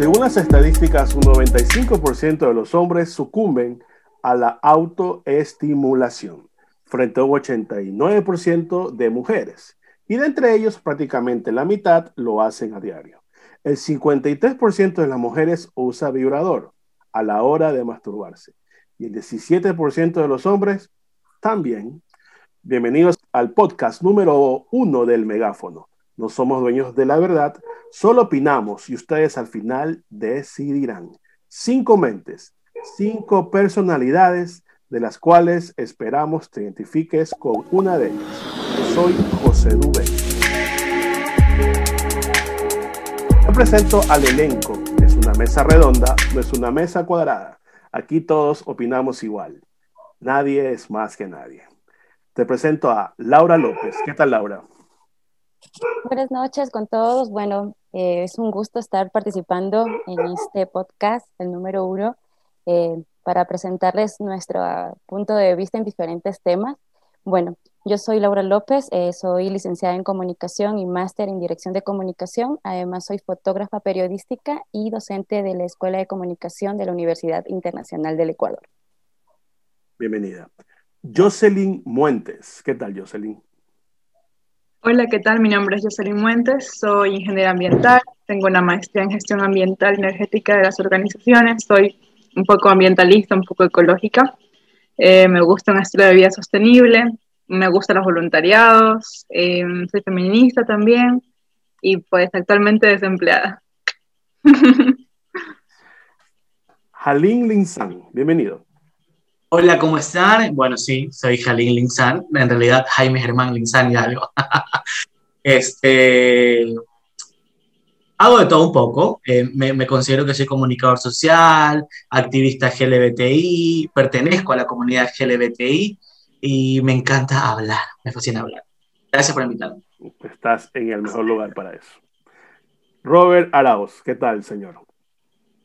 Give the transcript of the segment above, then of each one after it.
Según las estadísticas, un 95% de los hombres sucumben a la autoestimulación, frente a un 89% de mujeres. Y de entre ellos, prácticamente la mitad lo hacen a diario. El 53% de las mujeres usa vibrador a la hora de masturbarse. Y el 17% de los hombres también. Bienvenidos al podcast número uno del megáfono. No somos dueños de la verdad, solo opinamos y ustedes al final decidirán. Cinco mentes, cinco personalidades de las cuales esperamos te identifiques con una de ellas. Soy José Dubé. Te presento al elenco. Es una mesa redonda, no es una mesa cuadrada. Aquí todos opinamos igual. Nadie es más que nadie. Te presento a Laura López. ¿Qué tal, Laura? Buenas noches con todos. Bueno, eh, es un gusto estar participando en este podcast, el número uno, eh, para presentarles nuestro punto de vista en diferentes temas. Bueno, yo soy Laura López, eh, soy licenciada en comunicación y máster en dirección de comunicación. Además, soy fotógrafa periodística y docente de la Escuela de Comunicación de la Universidad Internacional del Ecuador. Bienvenida. Jocelyn Muentes. ¿Qué tal, Jocelyn? Hola, ¿qué tal? Mi nombre es Jocelyn Muentes, soy ingeniera ambiental, tengo una maestría en gestión ambiental y energética de las organizaciones, soy un poco ambientalista, un poco ecológica, eh, me gusta un estilo de vida sostenible, me gustan los voluntariados, eh, soy feminista también y pues actualmente desempleada. Jalín Linsan, bienvenido. Hola, ¿cómo están? Bueno, sí, soy Jalín Linsan, en realidad Jaime Germán Linsan y algo. este, hago de todo un poco, eh, me, considero que soy comunicador social, activista LGBTI, pertenezco a la comunidad LGBTI y me encanta hablar, me fascina hablar. Gracias por invitarme. Estás en el mejor lugar para eso. Robert Arauz, ¿qué tal, señor?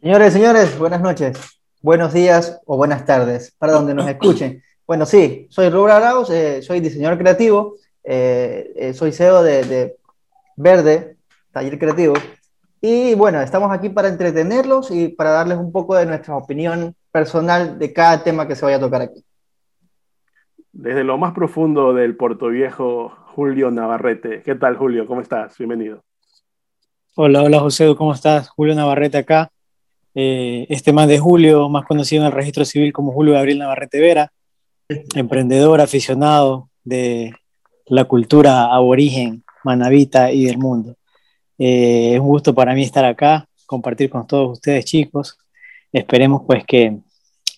Señores, señores, buenas noches buenos días o buenas tardes para donde nos escuchen. Bueno, sí, soy Rubro Arauz, eh, soy diseñador creativo, eh, eh, soy CEO de, Verde, Taller Creativo, y bueno, estamos aquí para entretenerlos y para darles un poco de nuestra opinión personal de cada tema que se vaya a tocar aquí. Desde lo más profundo del Puerto Viejo, Julio Navarrete. ¿Qué tal, Julio? ¿Cómo estás? Bienvenido. Hola, hola, José, ¿cómo estás? Julio Navarrete acá. Eh, este más de Julio, más conocido en el registro civil como Julio Gabriel Navarrete Vera, emprendedor, aficionado de la cultura aborigen, manavita y del mundo. Eh, es un gusto para mí estar acá, compartir con todos ustedes chicos. Esperemos pues que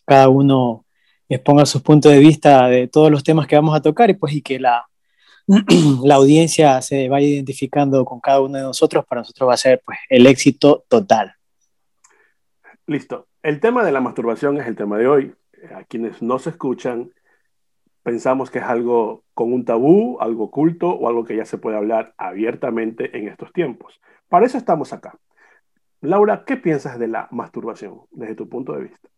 cada uno exponga sus puntos de vista de todos los temas que vamos a tocar y pues y que la, la audiencia se vaya identificando con cada uno de nosotros, para nosotros va a ser pues el éxito total. Listo. El tema de la masturbación es el tema de hoy. A quienes no se escuchan, pensamos que es algo con un tabú, algo oculto o algo que ya se puede hablar abiertamente en estos tiempos. Para eso estamos acá. Laura, ¿qué piensas de la masturbación desde tu punto de vista?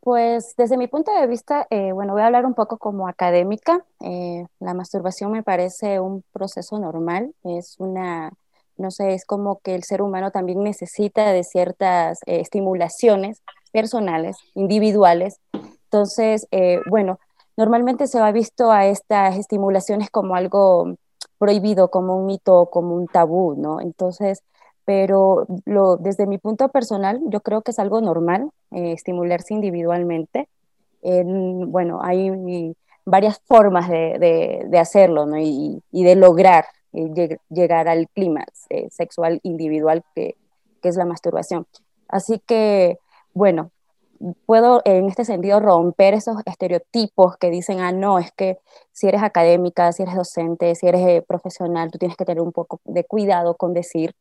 Pues desde mi punto de vista, eh, bueno, voy a hablar un poco como académica. Eh, la masturbación me parece un proceso normal, es una no sé, es como que el ser humano también necesita de ciertas eh, estimulaciones personales, individuales. Entonces, eh, bueno, normalmente se ha visto a estas estimulaciones como algo prohibido, como un mito, como un tabú, ¿no? Entonces, pero desde mi punto personal, yo creo que es algo normal eh, estimularse individualmente. bueno, hay varias formas de, de, hacerlo, ¿no? Y, y de lograr eh, llegar al clima eh, sexual individual que, es la masturbación. Así que, bueno, puedo en este sentido romper esos estereotipos que dicen, ah, no, es que si eres académica, si eres docente, si eres eh, profesional, tú tienes que tener un poco de cuidado con decir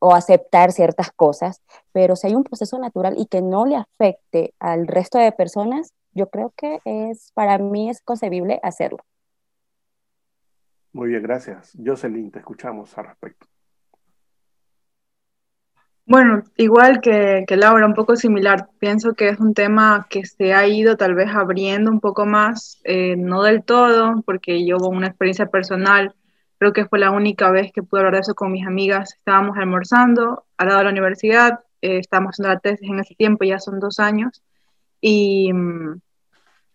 o aceptar ciertas cosas, pero si hay un proceso natural y que no le afecte al resto de personas, yo creo que es, para mí es concebible hacerlo. Muy bien, gracias. Jocelyn, te escuchamos al respecto. Bueno, igual que, que, Laura, un poco similar. Pienso que es un tema que se ha ido tal vez abriendo un poco más, eh, no del todo, porque yo una experiencia personal, Creo que fue la única vez que pude hablar de eso con mis amigas. Estábamos almorzando al lado de la universidad, eh, estábamos haciendo la tesis en ese tiempo, ya son dos años, y, mm,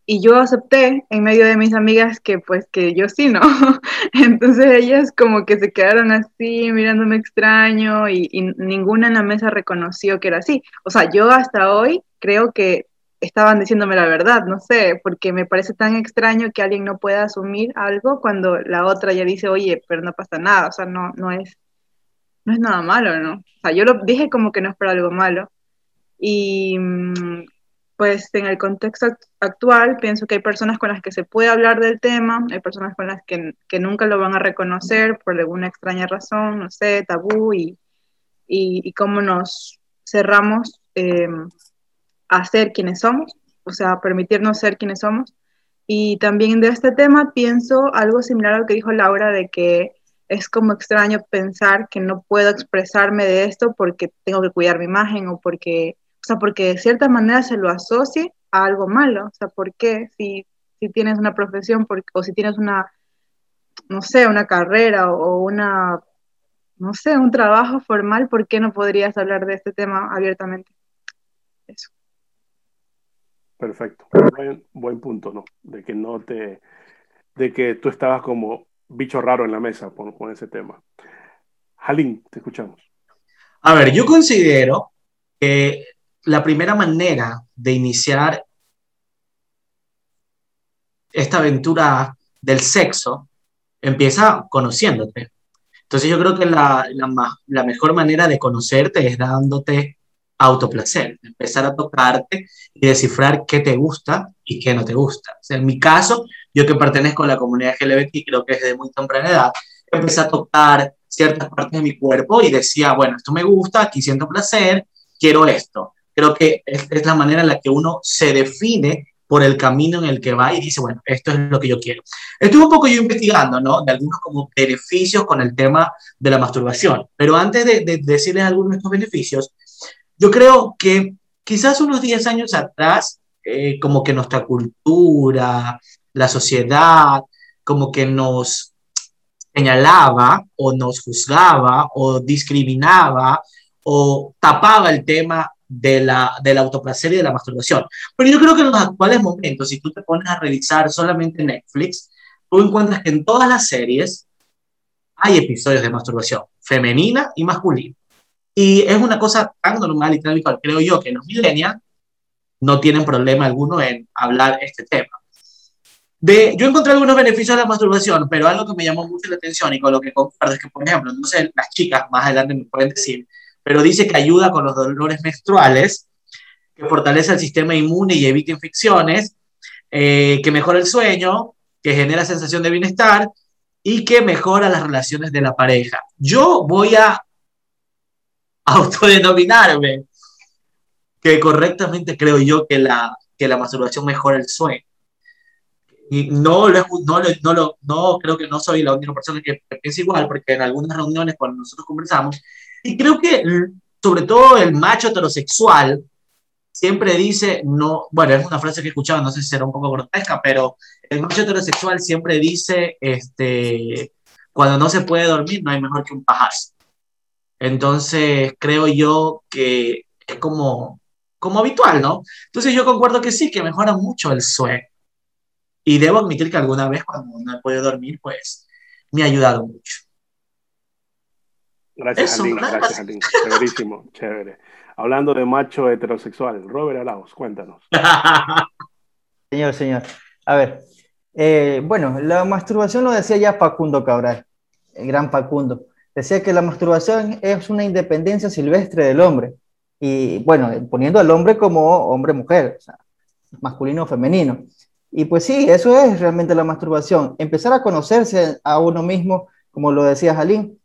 y yo acepté en medio de mis amigas que pues que yo sí, ¿no? Entonces ellas como que se quedaron así mirándome extraño y, y ninguna en la mesa reconoció que era así. O sea, yo hasta hoy creo que estaban diciéndome la verdad, no sé, porque me parece tan extraño que alguien no pueda asumir algo cuando la otra ya dice, oye, pero no pasa nada, o sea, no, no, es, no es nada malo, ¿no? O sea, yo lo dije como que no es para algo malo. Y mm, pues en el contexto actual pienso que hay personas con las que se puede hablar del tema, hay personas con las que, que nunca lo van a reconocer por alguna extraña razón, no sé, tabú y, y, cómo nos cerramos. Eh, a ser quienes somos, o sea, permitirnos ser quienes somos. Y también de este tema pienso algo similar a lo que dijo Laura, de que es como extraño pensar que no puedo expresarme de esto porque tengo que cuidar mi imagen o porque, sea, porque de cierta manera se lo asocie a algo malo. O sea, ¿por qué? Si, si tienes una profesión o si tienes una, no sé, una carrera o, una, no sé, un trabajo formal, ¿por qué no podrías hablar de este tema abiertamente? Eso. Perfecto. Buen, punto, ¿no? De que no te. de que tú estabas como bicho raro en la mesa con, con ese tema. Jalín, te escuchamos. A ver, yo considero que la primera manera de iniciar esta aventura del sexo empieza conociéndote. Entonces yo creo que la, mejor manera de conocerte es dándote autoplacer, empezar a tocarte y descifrar qué te gusta y qué no te gusta. en mi caso, yo que pertenezco a la comunidad LGBT, creo que desde muy temprana edad, empecé a tocar ciertas partes de mi cuerpo y decía, bueno, esto me gusta, aquí siento placer, quiero esto. Creo que es, es la manera en la que uno se define por el camino en el que va y dice, bueno, esto es lo que yo quiero. Estuve un poco yo investigando, ¿no? De algunos como beneficios con el tema de la masturbación, pero antes de, de decirles algunos de estos beneficios, yo creo que quizás unos 10 años atrás, eh, como que nuestra cultura, la sociedad, como que nos señalaba o nos juzgaba o discriminaba o tapaba el tema de la, del autoplacer y de la masturbación. Pero yo creo que en los actuales momentos, si tú te pones a revisar solamente Netflix, tú encuentras que en todas las series hay episodios de masturbación, femenina y masculina. Y es una cosa tan normal y tan habitual, creo yo, que los millennials no tienen problema alguno en hablar este tema. De, yo encontré algunos beneficios de la masturbación, pero algo que me llamó mucho la atención y con lo que comparto es que, por ejemplo, no sé, las chicas más adelante me pueden decir, pero dice que ayuda con los dolores menstruales, que fortalece el sistema inmune y evita infecciones, eh, que mejora el sueño, que genera sensación de bienestar y que mejora las relaciones de la pareja. Yo voy a autodenominarme, que correctamente creo yo que la, que la masturbación mejora el sueño. Y no, lo, no, no, lo, no creo que no soy la única persona que, piensa igual, porque en algunas reuniones cuando nosotros conversamos, y creo que sobre todo el macho heterosexual siempre dice, no, bueno, es una frase que he escuchado, no sé si será un poco grotesca, pero el macho heterosexual siempre dice, este, cuando no se puede dormir, no hay mejor que un pajazo. Entonces, creo yo que es como, como habitual, ¿no? Entonces, yo concuerdo que sí, que mejora mucho el sueño. Y debo admitir que alguna vez cuando no he podido dormir, pues me ha ayudado mucho. Gracias, Aline. Gracias, Aline. Chéverísimo, chévere. Hablando de macho heterosexual, Robert Arauz, cuéntanos. señor, señor. A ver, eh, bueno, la masturbación lo decía ya Facundo Cabral, el gran Facundo. Decía que la masturbación es una independencia silvestre del hombre. Y bueno, poniendo al hombre como hombre-mujer, o sea, masculino o femenino. Y pues sí, eso es realmente la masturbación. Empezar a conocerse a uno mismo, como lo decía Jalín,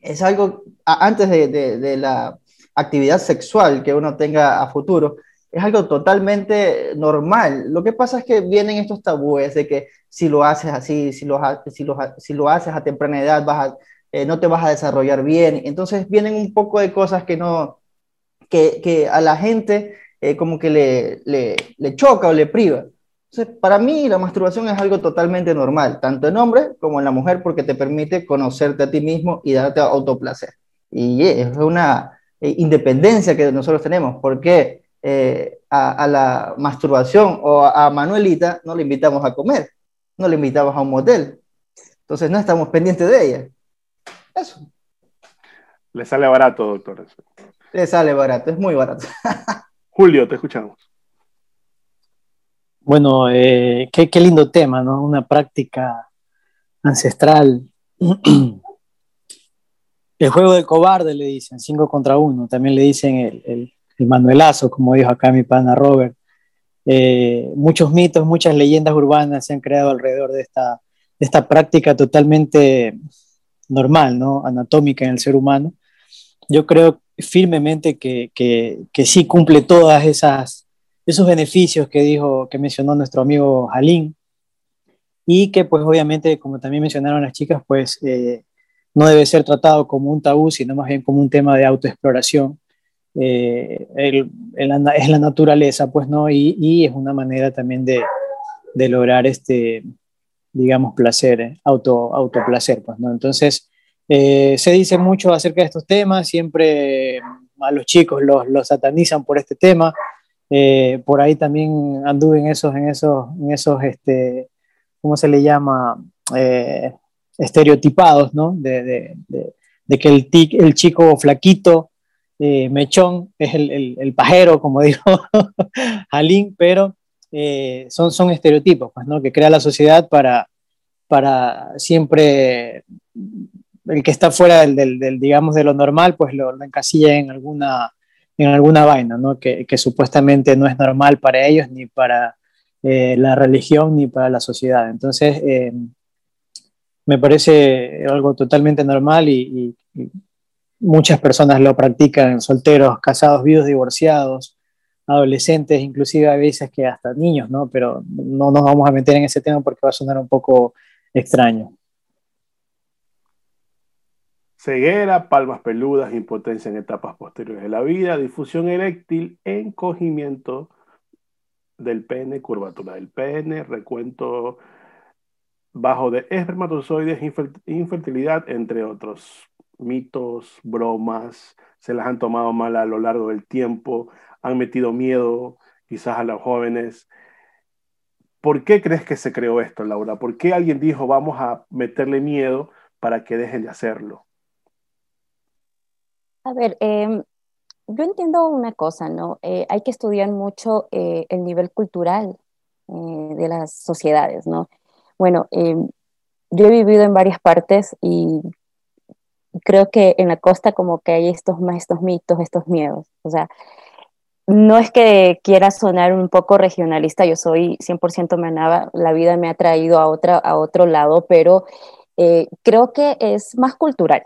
es algo, antes de, de, la actividad sexual que uno tenga a futuro, es algo totalmente normal. Lo que pasa es que vienen estos tabúes de que si lo haces así, si lo, si lo, si lo haces a temprana edad, vas eh, no te vas a desarrollar bien. Entonces vienen un poco de cosas que no, que, que a la gente eh, como que le, le, le, choca o le priva. Para mí la masturbación es algo totalmente normal, tanto en hombre como en la mujer, porque te permite conocerte a ti mismo y darte autoplacer. Y es una eh, independencia que nosotros tenemos, porque eh, a, la masturbación o a, Manuelita no le invitamos a comer, no le invitamos a un motel. Entonces no estamos pendientes de ella. Eso. Le sale barato, doctor. Le sale barato, es muy barato. Julio, te escuchamos. Bueno, eh, qué, lindo tema, ¿no? Una práctica ancestral. El juego del cobarde le dicen, cinco contra uno. También le dicen el, manuelazo, como dijo acá mi pana Robert. Eh, muchos mitos, muchas leyendas urbanas se han creado alrededor de esta, esta práctica totalmente normal, ¿no? Anatómica en el ser humano. Yo creo firmemente que, que, que sí cumple todas esas esos beneficios que dijo, que mencionó nuestro amigo Jalín, y que pues obviamente, como también mencionaron las chicas, pues eh, no debe ser tratado como un tabú, sino más bien como un tema de autoexploración. Eh, es la naturaleza, pues, ¿no? Y, y es una manera también de, de, lograr este, digamos, placer, eh, auto, autoplacer, pues, ¿no? Entonces, se dice mucho acerca de estos temas, siempre a los chicos los, los satanizan por este tema, eh, por ahí también anduve en esos, en esos, en esos, este, ¿cómo se le llama? Eh, estereotipados, ¿no? De, de, que el, el chico flaquito, eh, mechón, es el, el, pajero, como dijo Jalín, pero son, son estereotipos, pues, ¿no? Que crea la sociedad para, para siempre el que está fuera del, del, digamos, de lo normal, pues lo, lo encasilla en alguna en alguna vaina, ¿no? Que, supuestamente no es normal para ellos, ni para eh, la religión, ni para la sociedad. Entonces, eh, me parece algo totalmente normal y, muchas personas lo practican, solteros, casados, vivos, divorciados, adolescentes, inclusive a veces que hasta niños, ¿no? Pero no nos vamos a meter en ese tema porque va a sonar un poco extraño. Ceguera, palmas peludas, impotencia en etapas posteriores de la vida, difusión eréctil, encogimiento del pene, curvatura del pene, recuento bajo de espermatozoides, infertilidad, entre otros mitos, bromas, se las han tomado mal a lo largo del tiempo, han metido miedo quizás a los jóvenes. ¿Por qué crees que se creó esto, Laura? ¿Por qué alguien dijo vamos a meterle miedo para que dejen de hacerlo? A ver, em, yo entiendo una cosa, ¿no? Eh, hay que estudiar mucho eh, el nivel cultural eh, de las sociedades, ¿no? Bueno, em, yo he vivido en varias partes y creo que en la costa como que hay estos, estos mitos, estos miedos. O sea, no es que quiera sonar un poco regionalista, yo soy 100% manaba, la vida me ha traído a, otra, a otro lado, pero creo que es más cultural.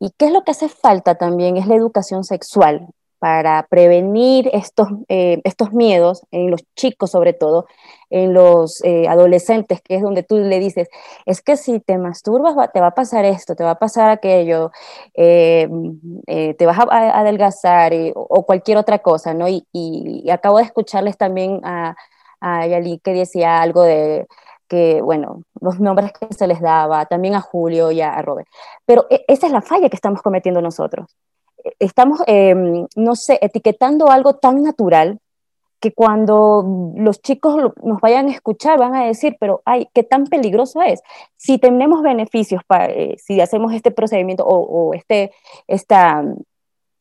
¿Y qué es lo que hace falta también? Es la educación sexual para prevenir estos, eh, estos miedos en los chicos sobre todo, en los eh, adolescentes, que es donde tú le dices, es que si te masturbas te va a pasar esto, te va a pasar aquello, eh, te vas a, adelgazar o cualquier otra cosa, ¿no? Y, acabo de escucharles también a, a Yali que decía algo de que, bueno, los nombres que se les daba, también a Julio y a Robert. Pero e, esa es la falla que estamos cometiendo nosotros. E, estamos, em, no sé, etiquetando algo tan natural que cuando los chicos nos vayan a escuchar van a decir, pero ay, qué tan peligroso es. Si tenemos beneficios, para, eh, si hacemos este procedimiento o, este, esta,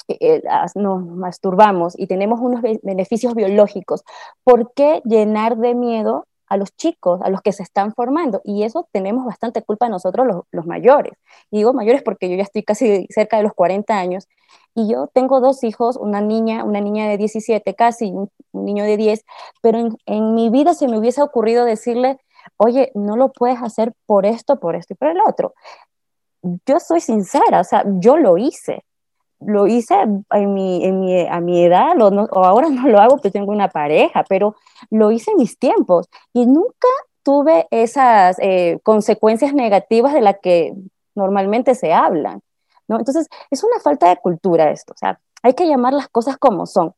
eh, eh, nos masturbamos y tenemos unos beneficios biológicos, ¿por qué llenar de miedo a los chicos, a los que se están formando. Y eso tenemos bastante culpa nosotros los, mayores. Y digo mayores porque yo ya estoy casi cerca de los 40 años y yo tengo dos hijos, una niña, una niña de 17 casi, un, niño de 10, pero en, mi vida se me hubiese ocurrido decirle, oye, no lo puedes hacer por esto, por esto y por el otro. Yo soy sincera, o sea, yo lo hice lo hice en mi, en mi, a mi edad, o ahora no lo hago porque tengo una pareja, pero lo hice en mis tiempos y nunca tuve esas eh, consecuencias negativas de las que normalmente se hablan. ¿no? Entonces, es una falta de cultura esto, o sea, hay que llamar las cosas como son.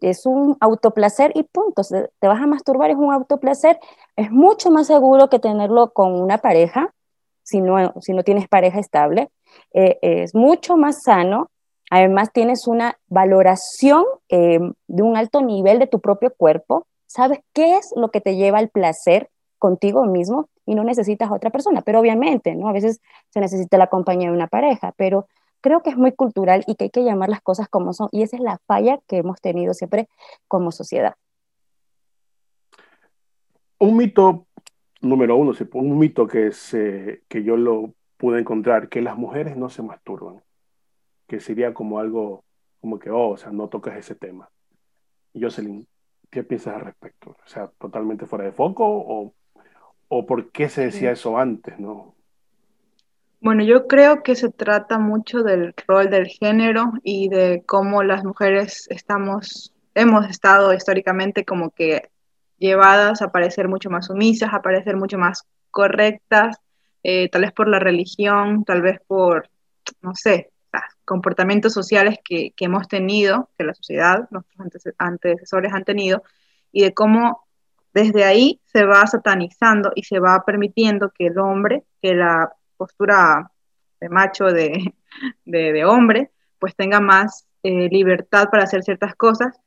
es un autoplacer y punto. Te vas a masturbar, es un autoplacer. Es mucho más seguro que tenerlo con una pareja, si no, si no tienes pareja estable. Eh, es mucho más sano. Además, tienes una valoración eh, de un alto nivel de tu propio cuerpo. Sabes qué es lo que te lleva al placer contigo mismo y no necesitas a otra persona. Pero obviamente, ¿no? A veces se necesita la compañía de una pareja, pero creo que es muy cultural y que hay que llamar las cosas como son. Y esa es la falla que hemos tenido siempre como sociedad. Un mito número uno, un mito que, se, que yo lo pude encontrar, que las mujeres no se masturban, que sería como algo, como que, oh, o sea, no tocas ese tema. Y Jocelyn, ¿qué piensas al respecto? O sea, totalmente fuera de foco o, o por qué se decía eso antes, ¿no? Bueno, yo creo que se trata mucho del rol del género y de cómo las mujeres estamos, hemos estado históricamente como que llevadas a parecer mucho más sumisas, a parecer mucho más correctas, eh, tal vez por la religión, tal vez por, no sé, comportamientos sociales que, hemos tenido, que la sociedad, nuestros antecesores han tenido, y de cómo desde ahí se va satanizando y se va permitiendo que el hombre, que la postura de macho, de, de, hombre, pues tenga más eh, libertad para hacer ciertas cosas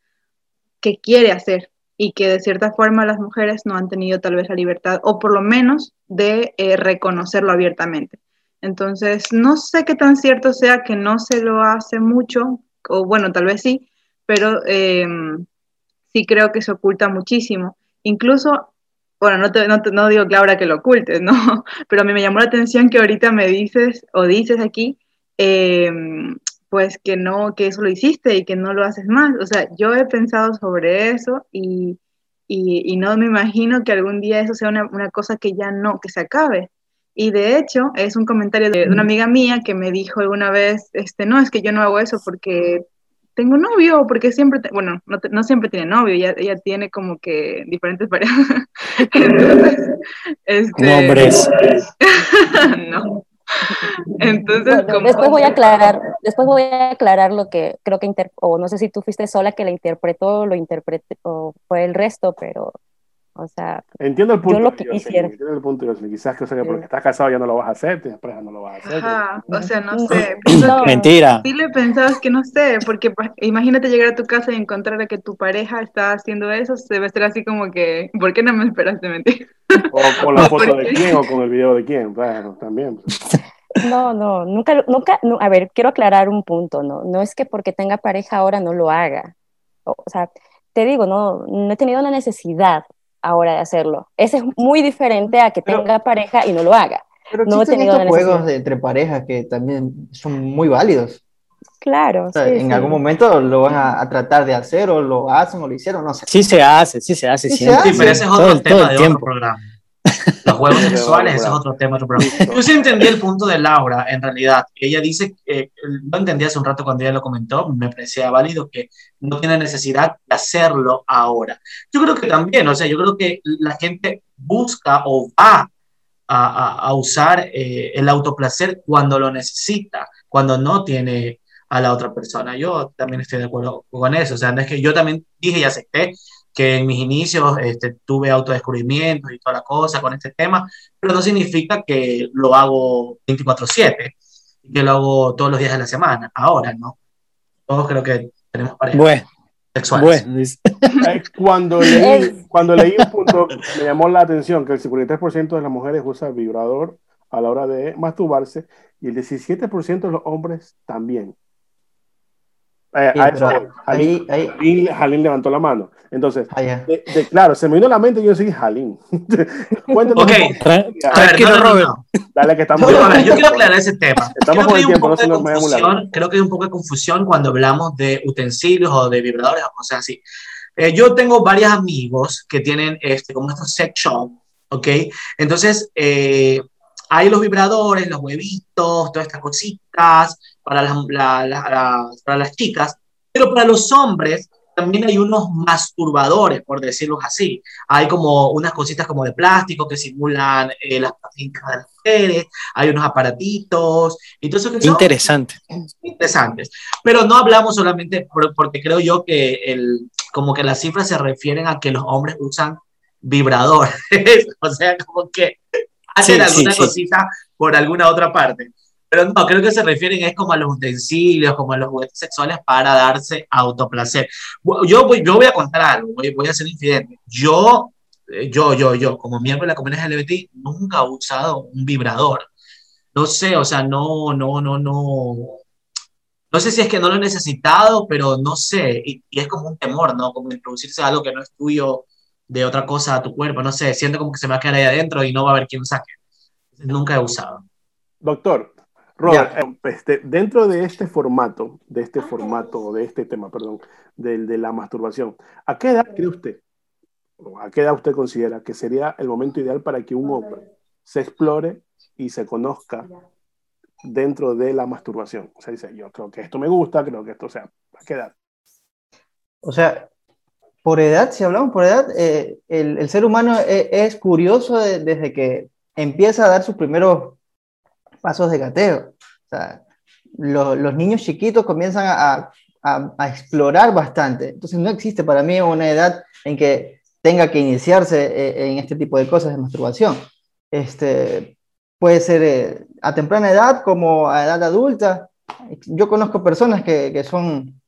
que quiere hacer y que de cierta forma las mujeres no han tenido tal vez la libertad o por lo menos de eh, reconocerlo abiertamente. Entonces, no sé qué tan cierto sea que no se lo hace mucho, o bueno, tal vez sí, pero em, sí creo que se oculta muchísimo. Incluso bueno, no, te, no, no, digo, Laura, que lo ocultes, ¿no? Pero a mí me llamó la atención que ahorita me dices o dices aquí, em, pues que no, que eso lo hiciste y que no lo haces más. O sea, yo he pensado sobre eso y, y, no me imagino que algún día eso sea una, una, cosa que ya no, que se acabe. Y de hecho, es un comentario de, una amiga mía que me dijo alguna vez, este, no, es que yo no hago eso porque tengo novio, porque siempre, bueno, no, no, siempre tiene novio, ella, ella tiene como que diferentes parejas. Entonces, este, Nombres. no. Entonces, después voy a aclarar, después voy a aclarar lo que creo que inter o no sé si tú fuiste sola que la interpretó, lo interpretó, o fue el resto, pero o sea, entiendo el punto. Yo lo que quisiera. entiendo el punto. Quizás que, o sea, que porque estás casado ya no lo vas a hacer, tienes pareja no lo vas a hacer. Ajá, o sea, no sé. No. Mentira. Sí le pensabas que no sé, porque pues, imagínate llegar a tu casa y encontrar a que tu pareja está haciendo eso, se debe ser así como que, ¿por qué no me esperaste mentir? O con la foto de quién o con el video de quién, bueno, también. Pues. No, no, nunca, nunca, no, a ver, quiero aclarar un punto, ¿no? No es que porque tenga pareja ahora no lo haga. O, o sea, te digo, no, no he tenido la necesidad ahora de hacerlo. Ese es muy diferente a que tenga pareja y no lo haga. Pero no existen estos juegos de, entre parejas que también son muy válidos. Claro. O sea, sí, en sí. algún momento lo van a, a, tratar de hacer o lo hacen o lo hicieron, no sé. Sí se hace, sí se hace. Sí, siempre. sí pero ese es otro todo, tema todo de tiempo. otro programa. Los juegos sexuales, ese es otro tema. Otro. Yo sí entendí el punto de Laura, en realidad. Ella dice, eh, lo entendí hace un rato cuando ella lo comentó, me parecía válido que no tiene necesidad de hacerlo ahora. Yo creo que también, o sea, yo creo que la gente busca o va a, a, a usar eh, el autoplacer cuando lo necesita, cuando no tiene a la otra persona. Yo también estoy de acuerdo con eso. O sea, no es que yo también dije y acepté que en mis inicios este, tuve autodescubrimiento y toda la cosa con este tema, pero no significa que lo hago 24/7, que lo hago todos los días de la semana. Ahora, ¿no? Todos creo que tenemos parejas bueno, sexuales. Bueno. Cuando, leí, cuando leí un punto, me llamó la atención que el 53% de las mujeres usa vibrador a la hora de masturbarse y el 17% de los hombres también. Eh, Sí, eso, Jalín, ahí- Jalín- Jalín levantó la mano. Entonces, Ah, ya. de- de- claro, se me vino a la mente y yo soy Jalín. Cuéntanos Ok. tranquilo, no, Robert. no. Dale que estamos. Yo, a ver, yo quiero aclarar ese tema. Estamos creo con que el hay un tiempo, no poco se de nos creo que hay un poco de confusión cuando hablamos de utensilios o de vibradores o cosas así. Eh, yo tengo varios amigos que tienen este, como estos sex shop, ¿ok? Entonces, eh, hay los vibradores, los huevitos, todas estas cositas para las, la- la- para las chicas, pero para los hombres también hay unos masturbadores, por decirlo así. Hay como unas cositas como de plástico que simulan eh, las prácticas de las mujeres, hay unos aparatitos, todo eso que Interesante. interesantes. Pero no hablamos solamente porque creo yo que el, como que las cifras se refieren a que los hombres usan vibradores, o sea, como que hacen alguna cosita por alguna otra parte. Pero no, creo que se refieren es como a los utensilios, como a los juguetes sexuales para darse autoplacer. Yo voy, yo voy a contar algo, voy, voy a ser infidente. Yo, eh, yo, yo, yo, como miembro de la comunidad LGBT, nunca he usado un vibrador. No sé, o sea, no, no, no, no. No sé si es que no lo he necesitado, pero no sé. Y, y es como un temor, ¿no? Como introducirse a algo que no es tuyo de otra cosa a tu cuerpo. No sé, siento como que se me va a quedar ahí adentro y no va a haber quien saque. Nunca he usado. Doctor, Robert, eh, este, dentro de este formato, de este formato, de este tema, perdón, del de la masturbación, ¿a qué edad cree usted, o a qué edad usted considera que sería el momento ideal para que un hombre se explore y se conozca dentro de la masturbación? O sea, dice, yo creo que esto me gusta, creo que esto, o sea, ¿a qué edad? O sea, por edad, si hablamos por edad, eh, el, ser humano es, es curioso desde que empieza a dar sus primeros pasos de gateo. Los niños chiquitos comienzan a, explorar bastante. Entonces no existe para mí una edad en que tenga que iniciarse eh, en este tipo de cosas de masturbación. Este, puede ser eh, a temprana edad como a edad adulta. Yo conozco personas que, son,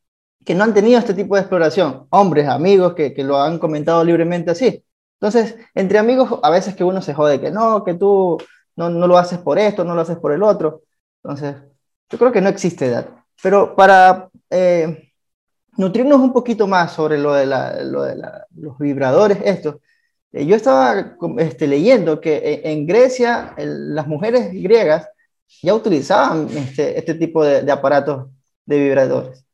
que no han tenido este tipo de exploración, hombres, amigos que, que lo han comentado libremente así. Entonces, entre amigos, a veces que uno se jode que no, que tú no, no lo haces por esto, no lo haces por el otro. Entonces, yo creo que no existe edad. Pero para eh, nutrirnos un poquito más sobre lo de, la, lo de los vibradores, estos, eh, yo estaba este, leyendo que eh, en Grecia las mujeres griegas ya utilizaban este, este tipo de, aparatos de vibradores.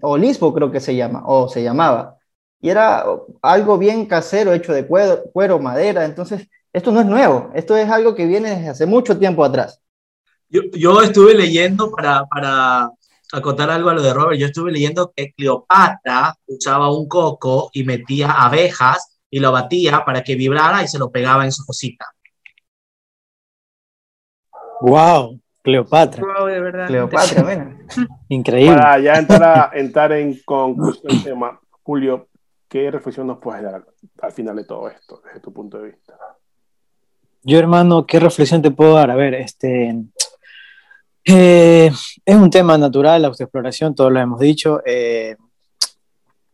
O lisbo creo que se llama, o se llamaba. Y era algo bien casero, hecho de cuero, cuero madera. Entonces, esto no es nuevo, esto es algo que viene desde hace mucho tiempo atrás. Yo, yo estuve leyendo para, para acotar algo a lo de Robert, yo estuve leyendo que Cleopatra usaba un coco y metía abejas y lo batía para que vibrara y se lo pegaba en su cosita. ¡Wow! Cleopatra. Wow, de verdad. Cleopatra, bueno. Increíble. Para ya entrar, a, entrar en conclusión del tema, Julio, ¿qué reflexión nos puedes dar al final de todo esto, desde tu punto de vista? Yo, hermano, ¿qué reflexión te puedo dar? A ver, este, eh, es un tema natural, la autoexploración, todos lo hemos dicho. Eh,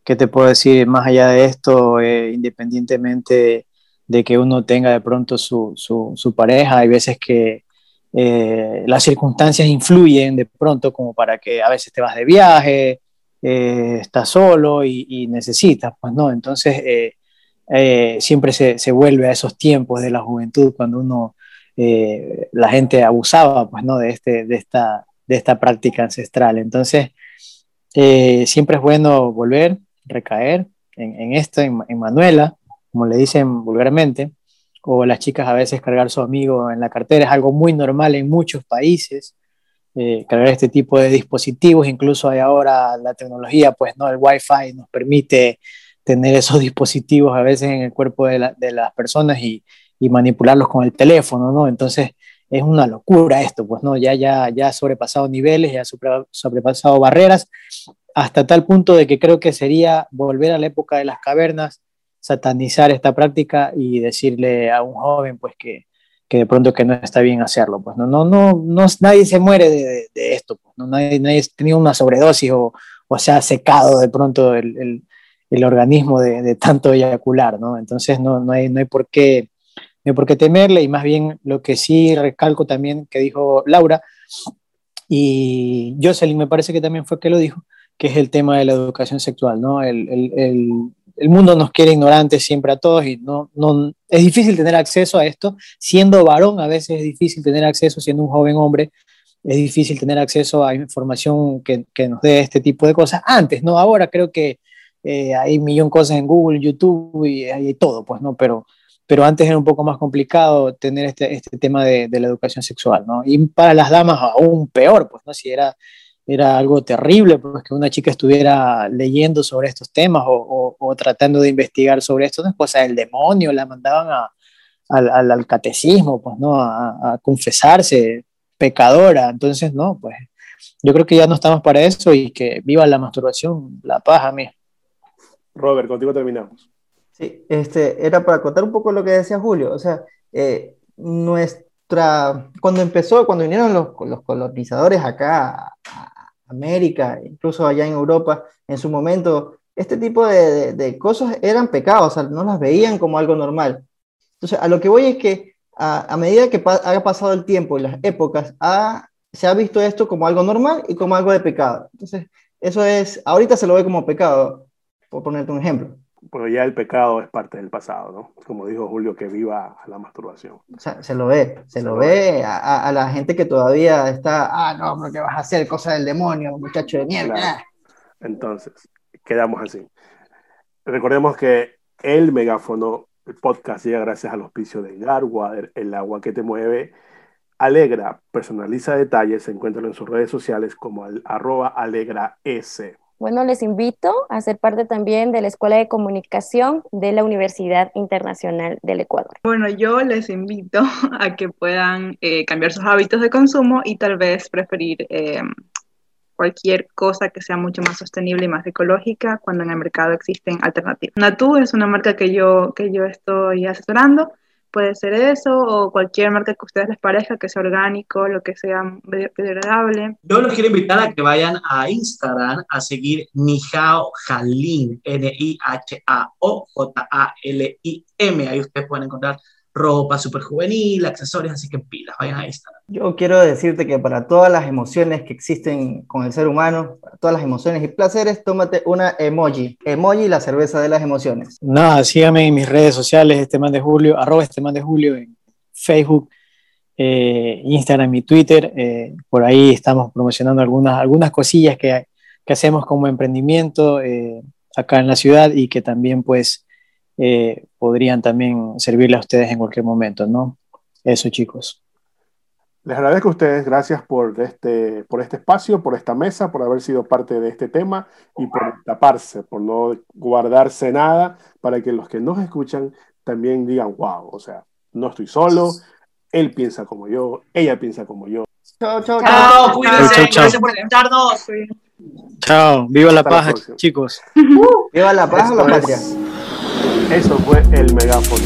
¿Qué te puedo decir más allá de esto? Eh, independientemente de que uno tenga de pronto su, su, su pareja, hay veces que eh, las circunstancias influyen de pronto como para que a veces te vas de viaje, estás solo y, y, necesitas, pues no, entonces eh, siempre se, se, vuelve a esos tiempos de la juventud cuando uno, eh, la gente abusaba pues, ¿no? de, este, de, esta, de esta práctica ancestral. Entonces, eh, siempre es bueno volver, recaer en, en esto, en, en, Manuela, como le dicen vulgarmente, o las chicas a veces cargar su amigo en la cartera, es algo muy normal en muchos países. Eh, cargar este tipo de dispositivos, incluso hay ahora la tecnología, pues no, el Wi-Fi nos permite tener esos dispositivos a veces en el cuerpo de, la, de las personas y, y, manipularlos con el teléfono, ¿no? Entonces es una locura esto, pues, ¿no? Ya, ya, ya ha sobrepasado niveles, ya ha sobrepasado barreras, hasta tal punto de que creo que sería volver a la época de las cavernas, satanizar esta práctica y decirle a un joven, pues, que, que de pronto que no está bien hacerlo, pues, no, no, no, no nadie se muere de, esto, pues, ¿no? Nadie, nadie ha tenido una sobredosis o, o se ha secado de pronto el, el el organismo de, de, tanto eyacular, ¿no? Entonces no, no, hay, no, hay por qué, no hay por qué temerle y más bien lo que sí recalco también que dijo Laura y Jocelyn me parece que también fue que lo dijo, que es el tema de la educación sexual, ¿no? El, el, el, mundo nos quiere ignorantes siempre a todos y no, no, es difícil tener acceso a esto, siendo varón a veces es difícil tener acceso, siendo un joven hombre, es difícil tener acceso a información que, que nos dé este tipo de cosas. Antes, ¿no? Ahora creo que eh, hay millón cosas en Google, YouTube y hay todo, pues, ¿no? Pero, pero antes era un poco más complicado tener este, este tema de, de, la educación sexual, ¿no? Y para las damas aún peor, pues, ¿no? Si era era algo terrible, pues que una chica estuviera leyendo sobre estos temas o, o, tratando de investigar sobre esto, no es cosa del demonio, la mandaban a, al, al, catecismo, pues, ¿no? A, a, confesarse pecadora, entonces, no, pues yo creo que ya no estamos para eso y que viva la masturbación, la paz a mí. Robert, contigo terminamos. Sí, este, era para contar un poco lo que decía Julio, o sea, eh, nuestra, cuando empezó, cuando vinieron los, los colonizadores acá a, América, incluso allá en Europa, en su momento, este tipo de, cosas eran pecados, o no las veían como algo normal. Entonces, a lo que voy es que a, medida que pa haya pasado el tiempo y las épocas, se ha visto esto como algo normal y como algo de pecado. Entonces, eso es, ahorita se lo ve como pecado, por ponerte un ejemplo. Pero ya el pecado es parte del pasado, ¿no? Como dijo Julio, que viva la masturbación. O sea, se lo ve, se, se lo, ve, ve. A, a, la gente que todavía está, ah, no, pero ¿qué vas a hacer? Cosa del demonio, muchacho de mierda. Claro. Entonces, quedamos así. Recordemos que el megáfono, el podcast, llega gracias al auspicio de Garwater, el agua que te mueve. Alegra, personaliza detalles, se encuentran en sus redes sociales como el arroba alegra s. Bueno, les invito a ser parte también de la Escuela de Comunicación de la Universidad Internacional del Ecuador. Bueno, yo les invito a que puedan eh, cambiar sus hábitos de consumo y tal vez preferir eh, cualquier cosa que sea mucho más sostenible y más ecológica cuando en el mercado existen alternativas. Natu es una marca que yo, que yo estoy asesorando puede ser eso o cualquier marca que a ustedes les parezca, que sea orgánico, lo que sea biodegradable. Yo los quiero invitar a que vayan a Instagram a seguir Nihao Jalin, N-I-H-A-O-J-A-L-I-M. Ahí ustedes pueden encontrar ropa súper juvenil, accesorios, así que pilas, vayan a Instagram. Yo quiero decirte que para todas las emociones que existen con el ser humano, para todas las emociones y placeres, tómate una emoji. Emoji, la cerveza de las emociones. Nada, síganme en mis redes sociales, este man de Julio, arroba este man de Julio en Facebook, eh, Instagram y Twitter. Eh, por ahí estamos promocionando algunas, algunas cosillas que, que hacemos como emprendimiento eh, acá en la ciudad y que también pues eh, podrían también servirle a ustedes en cualquier momento, ¿no? Eso, chicos. Les agradezco a ustedes, gracias por este, por este espacio, por esta mesa, por haber sido parte de este tema y por taparse, por no guardarse nada, para que los que nos escuchan también digan, wow, o sea, no estoy solo, él piensa como yo, ella piensa como yo. Chao, chao, chao. Cuídense, chao, chao. gracias por escucharnos. Chao, viva la paz, chicos. Viva la paz o la patria. Eso fue el megáfono.